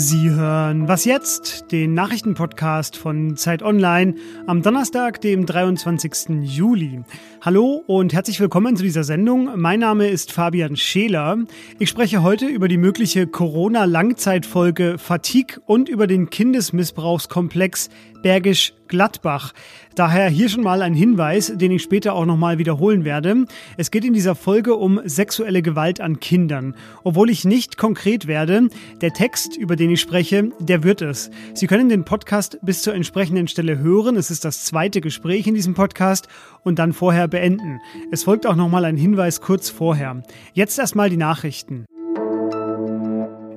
Sie hören Was jetzt? Den Nachrichtenpodcast von Zeit Online am Donnerstag, dem 23. Juli. Hallo und herzlich willkommen zu dieser Sendung. Mein Name ist Fabian Scheler. Ich spreche heute über die mögliche Corona-Langzeitfolge Fatigue und über den Kindesmissbrauchskomplex Bergisch Gladbach. Daher hier schon mal ein Hinweis, den ich später auch nochmal wiederholen werde. Es geht in dieser Folge um sexuelle Gewalt an Kindern. Obwohl ich nicht konkret werde, der Text, über den ich spreche, der wird es. Sie können den Podcast bis zur entsprechenden Stelle hören. Es ist das zweite Gespräch in diesem Podcast und dann vorher beenden. Es folgt auch nochmal ein Hinweis kurz vorher. Jetzt erstmal die Nachrichten.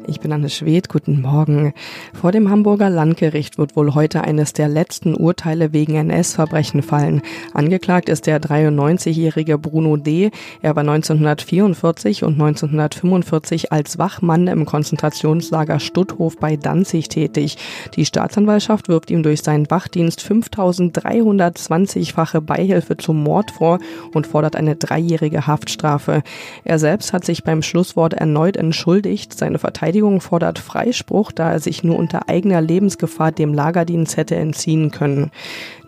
Ich bin Anne Schwed, guten Morgen. Vor dem Hamburger Landgericht wird wohl heute eines der letzten Urteile wegen NS-Verbrechen fallen. Angeklagt ist der 93-jährige Bruno D. Er war 1944 und 1945 als Wachmann im Konzentrationslager Stutthof bei Danzig tätig. Die Staatsanwaltschaft wirft ihm durch seinen Wachdienst 5320-fache Beihilfe zum Mord vor und fordert eine dreijährige Haftstrafe. Er selbst hat sich beim Schlusswort erneut entschuldigt. Seine Verteidigung Verteidigung fordert Freispruch, da er sich nur unter eigener Lebensgefahr dem Lagerdienst hätte entziehen können.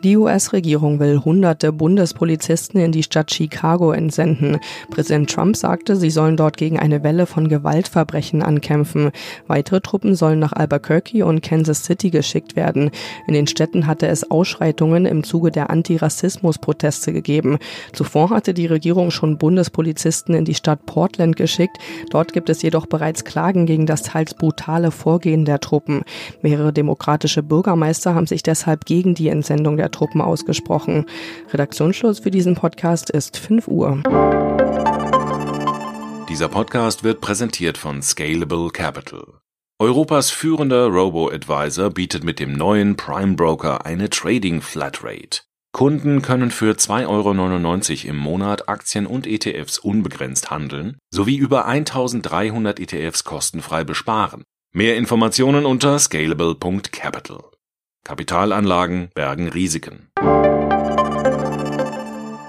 Die US-Regierung will hunderte Bundespolizisten in die Stadt Chicago entsenden. Präsident Trump sagte, sie sollen dort gegen eine Welle von Gewaltverbrechen ankämpfen. Weitere Truppen sollen nach Albuquerque und Kansas City geschickt werden. In den Städten hatte es Ausschreitungen im Zuge der Antirassismus-Proteste gegeben. Zuvor hatte die Regierung schon Bundespolizisten in die Stadt Portland geschickt. Dort gibt es jedoch bereits Klagen gegen das teils brutale Vorgehen der Truppen. Mehrere demokratische Bürgermeister haben sich deshalb gegen die Entsendung der Truppen ausgesprochen. Redaktionsschluss für diesen Podcast ist 5 Uhr. Dieser Podcast wird präsentiert von Scalable Capital. Europas führender Robo-Advisor bietet mit dem neuen Prime Broker eine Trading Flatrate. Kunden können für 2,99 Euro im Monat Aktien und ETFs unbegrenzt handeln sowie über 1300 ETFs kostenfrei besparen. Mehr Informationen unter scalable.capital. Kapitalanlagen bergen Risiken.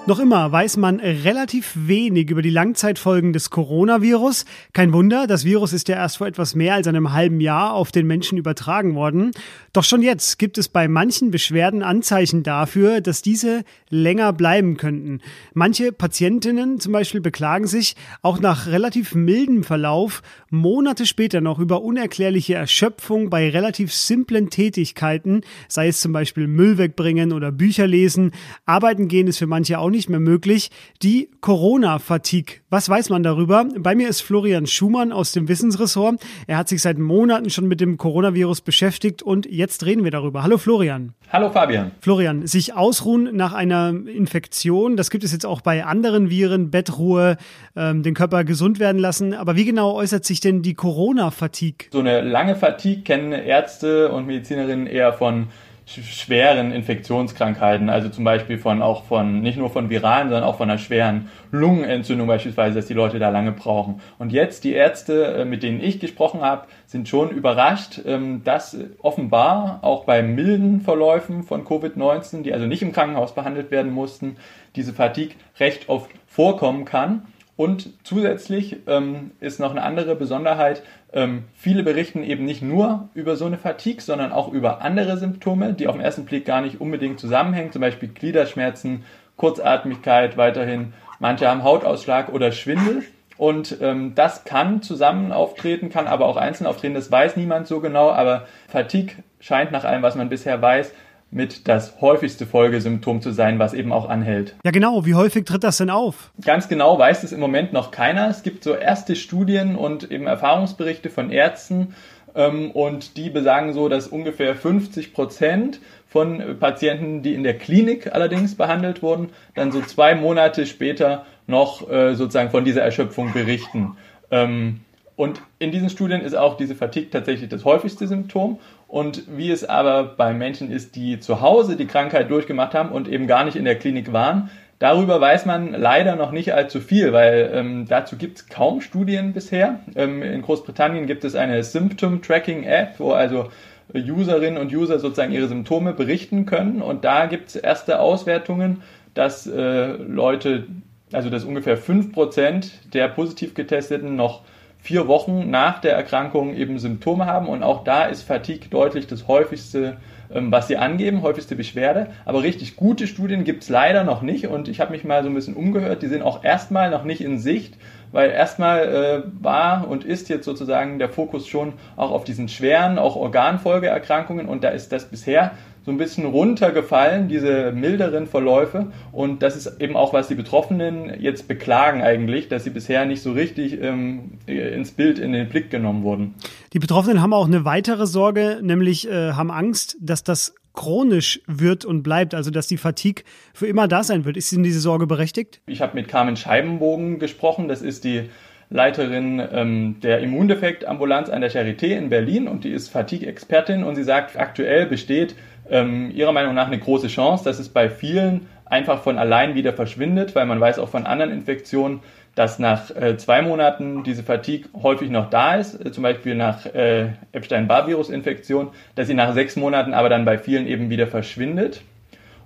Noch immer weiß man relativ wenig über die Langzeitfolgen des Coronavirus. Kein Wunder, das Virus ist ja erst vor etwas mehr als einem halben Jahr auf den Menschen übertragen worden. Doch schon jetzt gibt es bei manchen Beschwerden Anzeichen dafür, dass diese länger bleiben könnten. Manche Patientinnen zum Beispiel beklagen sich auch nach relativ mildem Verlauf Monate später noch über unerklärliche Erschöpfung bei relativ simplen Tätigkeiten, sei es zum Beispiel Müll wegbringen oder Bücher lesen. Arbeiten gehen ist für manche auch nicht mehr möglich. Die Corona-Fatigue. Was weiß man darüber? Bei mir ist Florian Schumann aus dem Wissensressort. Er hat sich seit Monaten schon mit dem Coronavirus beschäftigt und jetzt reden wir darüber. Hallo Florian. Hallo Fabian. Florian, sich ausruhen nach einer Infektion, das gibt es jetzt auch bei anderen Viren, Bettruhe, ähm, den Körper gesund werden lassen. Aber wie genau äußert sich denn die Corona-Fatigue? So eine lange Fatigue kennen Ärzte und Medizinerinnen eher von schweren Infektionskrankheiten, also zum Beispiel von auch von nicht nur von viralen, sondern auch von einer schweren Lungenentzündung beispielsweise, dass die Leute da lange brauchen. Und jetzt die Ärzte, äh, mit denen ich gesprochen habe, sind schon überrascht, ähm, dass offenbar auch bei milden Verläufen von Covid-19, die also nicht im Krankenhaus behandelt werden mussten, diese Fatigue recht oft vorkommen kann. Und zusätzlich ähm, ist noch eine andere Besonderheit, ähm, viele berichten eben nicht nur über so eine Fatigue, sondern auch über andere Symptome, die auf den ersten Blick gar nicht unbedingt zusammenhängen, zum Beispiel Gliederschmerzen, Kurzatmigkeit weiterhin, manche haben Hautausschlag oder Schwindel. Und ähm, das kann zusammen auftreten, kann aber auch einzeln auftreten, das weiß niemand so genau, aber Fatigue scheint nach allem, was man bisher weiß, mit das häufigste Folgesymptom zu sein, was eben auch anhält. Ja, genau. Wie häufig tritt das denn auf? Ganz genau weiß es im Moment noch keiner. Es gibt so erste Studien und eben Erfahrungsberichte von Ärzten ähm, und die besagen so, dass ungefähr 50 Prozent von Patienten, die in der Klinik allerdings behandelt wurden, dann so zwei Monate später noch äh, sozusagen von dieser Erschöpfung berichten. Ähm, und in diesen Studien ist auch diese Fatigue tatsächlich das häufigste Symptom. Und wie es aber bei Menschen ist, die zu Hause die Krankheit durchgemacht haben und eben gar nicht in der Klinik waren, darüber weiß man leider noch nicht allzu viel, weil ähm, dazu gibt es kaum Studien bisher. Ähm, in Großbritannien gibt es eine Symptom Tracking App, wo also Userinnen und User sozusagen ihre Symptome berichten können. Und da gibt es erste Auswertungen, dass äh, Leute also dass ungefähr 5% der positiv getesteten noch vier Wochen nach der Erkrankung eben Symptome haben. Und auch da ist Fatigue deutlich das häufigste, ähm, was sie angeben, häufigste Beschwerde. Aber richtig gute Studien gibt es leider noch nicht. Und ich habe mich mal so ein bisschen umgehört. Die sind auch erstmal noch nicht in Sicht, weil erstmal äh, war und ist jetzt sozusagen der Fokus schon auch auf diesen schweren, auch Organfolgeerkrankungen. Und da ist das bisher so ein bisschen runtergefallen, diese milderen Verläufe. Und das ist eben auch, was die Betroffenen jetzt beklagen eigentlich, dass sie bisher nicht so richtig ähm, ins Bild, in den Blick genommen wurden. Die Betroffenen haben auch eine weitere Sorge, nämlich äh, haben Angst, dass das chronisch wird und bleibt, also dass die Fatigue für immer da sein wird. Ist Ihnen diese Sorge berechtigt? Ich habe mit Carmen Scheibenbogen gesprochen. Das ist die Leiterin ähm, der Immundefektambulanz an der Charité in Berlin und die ist Fatigue-Expertin und sie sagt, aktuell besteht ähm, ihrer Meinung nach eine große Chance, dass es bei vielen einfach von allein wieder verschwindet, weil man weiß auch von anderen Infektionen, dass nach äh, zwei Monaten diese Fatigue häufig noch da ist, äh, zum Beispiel nach äh, Epstein-Barr-Virus-Infektion, dass sie nach sechs Monaten aber dann bei vielen eben wieder verschwindet.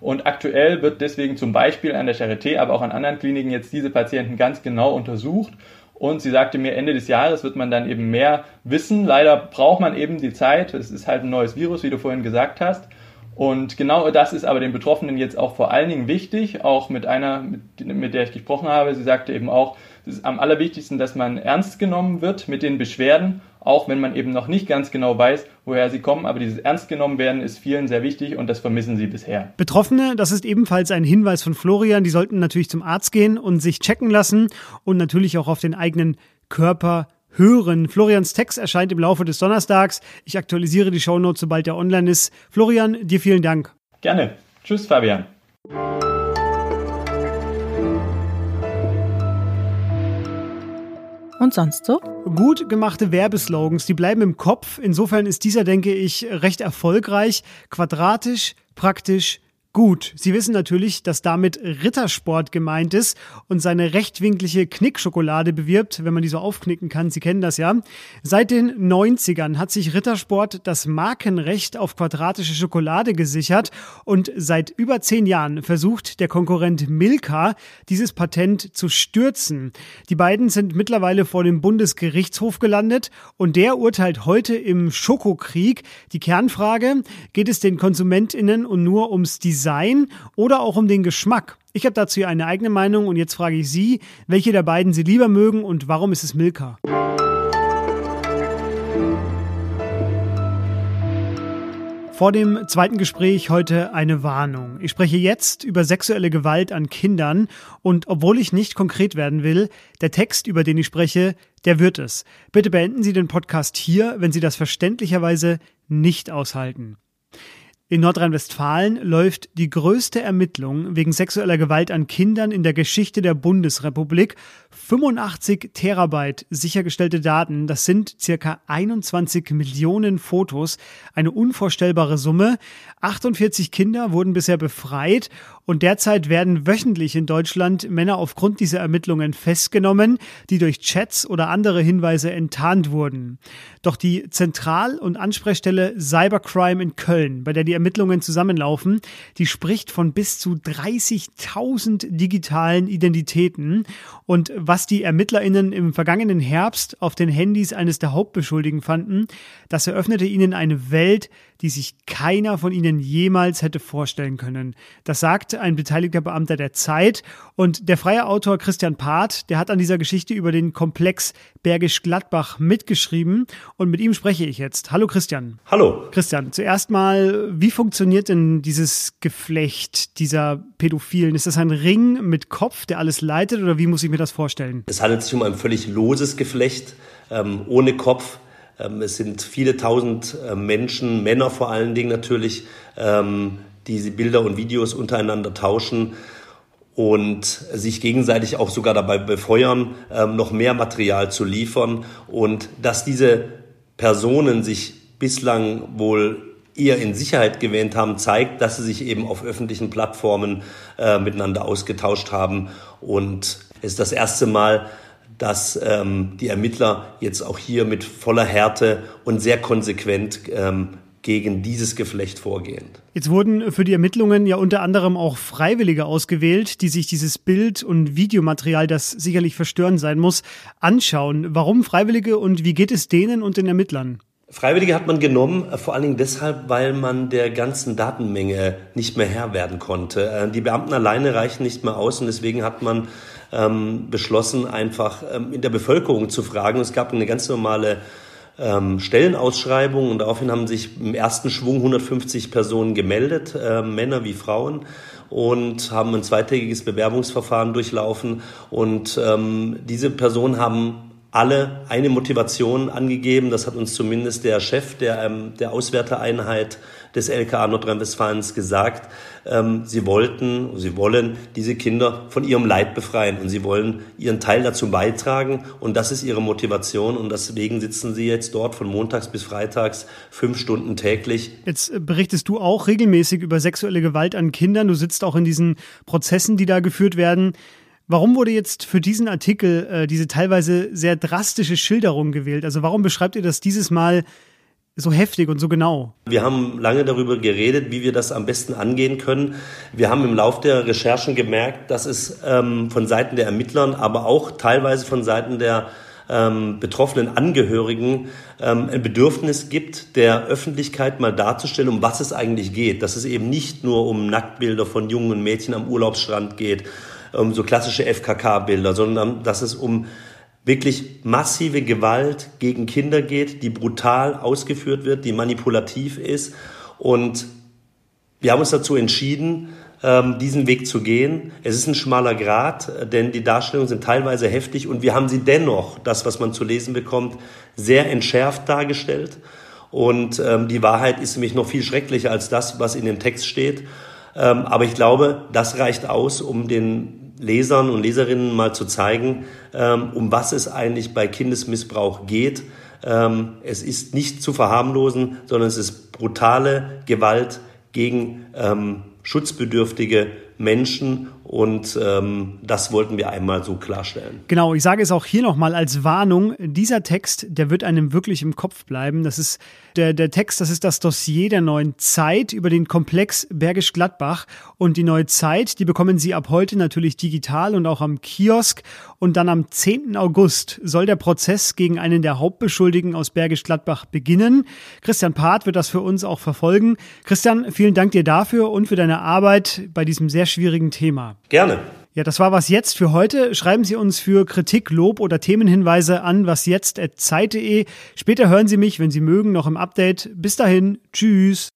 Und aktuell wird deswegen zum Beispiel an der Charité, aber auch an anderen Kliniken jetzt diese Patienten ganz genau untersucht. Und sie sagte mir, Ende des Jahres wird man dann eben mehr wissen. Leider braucht man eben die Zeit. Es ist halt ein neues Virus, wie du vorhin gesagt hast. Und genau das ist aber den Betroffenen jetzt auch vor allen Dingen wichtig, auch mit einer, mit, mit der ich gesprochen habe. Sie sagte eben auch, es ist am allerwichtigsten, dass man ernst genommen wird mit den Beschwerden, auch wenn man eben noch nicht ganz genau weiß, woher sie kommen. Aber dieses Ernst genommen werden ist vielen sehr wichtig und das vermissen sie bisher. Betroffene, das ist ebenfalls ein Hinweis von Florian, die sollten natürlich zum Arzt gehen und sich checken lassen und natürlich auch auf den eigenen Körper hören. Florians Text erscheint im Laufe des Donnerstags. Ich aktualisiere die Shownotes, sobald er online ist. Florian, dir vielen Dank. Gerne. Tschüss, Fabian. Und sonst so? Gut gemachte Werbeslogans, die bleiben im Kopf. Insofern ist dieser, denke ich, recht erfolgreich. Quadratisch, praktisch, Gut, Sie wissen natürlich, dass damit Rittersport gemeint ist und seine rechtwinklige Knickschokolade bewirbt, wenn man die so aufknicken kann. Sie kennen das ja. Seit den 90ern hat sich Rittersport das Markenrecht auf quadratische Schokolade gesichert und seit über zehn Jahren versucht der Konkurrent Milka, dieses Patent zu stürzen. Die beiden sind mittlerweile vor dem Bundesgerichtshof gelandet und der urteilt heute im Schokokrieg. Die Kernfrage, geht es den KonsumentInnen und nur ums Design Design oder auch um den Geschmack. Ich habe dazu eine eigene Meinung und jetzt frage ich Sie, welche der beiden Sie lieber mögen und warum ist es Milka? Vor dem zweiten Gespräch heute eine Warnung. Ich spreche jetzt über sexuelle Gewalt an Kindern und obwohl ich nicht konkret werden will, der Text, über den ich spreche, der wird es. Bitte beenden Sie den Podcast hier, wenn Sie das verständlicherweise nicht aushalten. In Nordrhein-Westfalen läuft die größte Ermittlung wegen sexueller Gewalt an Kindern in der Geschichte der Bundesrepublik. 85 Terabyte sichergestellte Daten, das sind circa 21 Millionen Fotos, eine unvorstellbare Summe. 48 Kinder wurden bisher befreit und derzeit werden wöchentlich in Deutschland Männer aufgrund dieser Ermittlungen festgenommen, die durch Chats oder andere Hinweise enttarnt wurden. Doch die Zentral- und Ansprechstelle Cybercrime in Köln, bei der die Ermittlungen zusammenlaufen, die spricht von bis zu 30.000 digitalen Identitäten. Und was die ErmittlerInnen im vergangenen Herbst auf den Handys eines der Hauptbeschuldigten fanden, das eröffnete ihnen eine Welt, die sich keiner von ihnen jemals hätte vorstellen können. Das sagt ein beteiligter Beamter der Zeit. Und der freie Autor Christian Part, der hat an dieser Geschichte über den Komplex Bergisch Gladbach mitgeschrieben. Und mit ihm spreche ich jetzt. Hallo Christian. Hallo. Christian, zuerst mal, wie funktioniert denn dieses Geflecht dieser Pädophilen? Ist das ein Ring mit Kopf, der alles leitet, oder wie muss ich mir das vorstellen? Es handelt sich um ein völlig loses Geflecht, ähm, ohne Kopf es sind viele tausend äh, Menschen, Männer vor allen Dingen natürlich, ähm, die Bilder und Videos untereinander tauschen und sich gegenseitig auch sogar dabei befeuern, ähm, noch mehr Material zu liefern. Und dass diese Personen sich bislang wohl eher in Sicherheit gewähnt haben, zeigt, dass sie sich eben auf öffentlichen Plattformen äh, miteinander ausgetauscht haben und es ist das erste Mal, dass ähm, die Ermittler jetzt auch hier mit voller Härte und sehr konsequent ähm, gegen dieses Geflecht vorgehend. Jetzt wurden für die Ermittlungen ja unter anderem auch Freiwillige ausgewählt, die sich dieses Bild- und Videomaterial, das sicherlich verstörend sein muss, anschauen. Warum Freiwillige und wie geht es denen und den Ermittlern? Freiwillige hat man genommen, äh, vor allen Dingen deshalb, weil man der ganzen Datenmenge nicht mehr Herr werden konnte. Äh, die Beamten alleine reichen nicht mehr aus und deswegen hat man ähm, beschlossen, einfach ähm, in der Bevölkerung zu fragen. Es gab eine ganz normale ähm, Stellenausschreibung und daraufhin haben sich im ersten Schwung 150 Personen gemeldet, äh, Männer wie Frauen und haben ein zweitägiges Bewerbungsverfahren durchlaufen und ähm, diese Personen haben alle eine Motivation angegeben. Das hat uns zumindest der Chef der, ähm, der Auswerteeinheit des LKA Nordrhein-Westfalens gesagt. Ähm, sie wollten, sie wollen diese Kinder von ihrem Leid befreien und sie wollen ihren Teil dazu beitragen und das ist ihre Motivation und deswegen sitzen sie jetzt dort von montags bis freitags fünf Stunden täglich. Jetzt äh, berichtest du auch regelmäßig über sexuelle Gewalt an Kindern. Du sitzt auch in diesen Prozessen, die da geführt werden. Warum wurde jetzt für diesen Artikel äh, diese teilweise sehr drastische Schilderung gewählt? Also warum beschreibt ihr das dieses Mal so heftig und so genau? Wir haben lange darüber geredet, wie wir das am besten angehen können. Wir haben im Laufe der Recherchen gemerkt, dass es ähm, von Seiten der Ermittlern, aber auch teilweise von Seiten der ähm, betroffenen Angehörigen ähm, ein Bedürfnis gibt, der Öffentlichkeit mal darzustellen, um was es eigentlich geht. Dass es eben nicht nur um Nacktbilder von Jungen Mädchen am Urlaubsstrand geht ähm, so klassische FKK-Bilder, sondern dass es um wirklich massive Gewalt gegen Kinder geht, die brutal ausgeführt wird, die manipulativ ist. Und wir haben uns dazu entschieden, ähm, diesen Weg zu gehen. Es ist ein schmaler Grat, denn die Darstellungen sind teilweise heftig und wir haben sie dennoch, das, was man zu lesen bekommt, sehr entschärft dargestellt. Und ähm, die Wahrheit ist nämlich noch viel schrecklicher als das, was in dem Text steht. Ähm, aber ich glaube, das reicht aus, um den Lesern und Leserinnen mal zu zeigen, ähm, um was es eigentlich bei Kindesmissbrauch geht. Ähm, es ist nicht zu verharmlosen, sondern es ist brutale Gewalt gegen schutzbedürftige Menschen und ähm, das wollten wir einmal so klarstellen. Genau, ich sage es auch hier nochmal als Warnung. Dieser Text, der wird einem wirklich im Kopf bleiben. Das ist der, der Text, das ist das Dossier der neuen Zeit über den Komplex Bergisch Gladbach. Und die neue Zeit, die bekommen Sie ab heute natürlich digital und auch am Kiosk. Und dann am 10. August soll der Prozess gegen einen der Hauptbeschuldigen aus Bergisch Gladbach beginnen. Christian Part wird das für uns auch verfolgen. Christian, vielen Dank dir dafür und für deine Arbeit bei diesem sehr schwierigen Thema. Gerne. Ja, das war was jetzt für heute. Schreiben Sie uns für Kritik, Lob oder Themenhinweise an wasjetzt.zeit.de. Später hören Sie mich, wenn Sie mögen, noch im Update. Bis dahin, tschüss.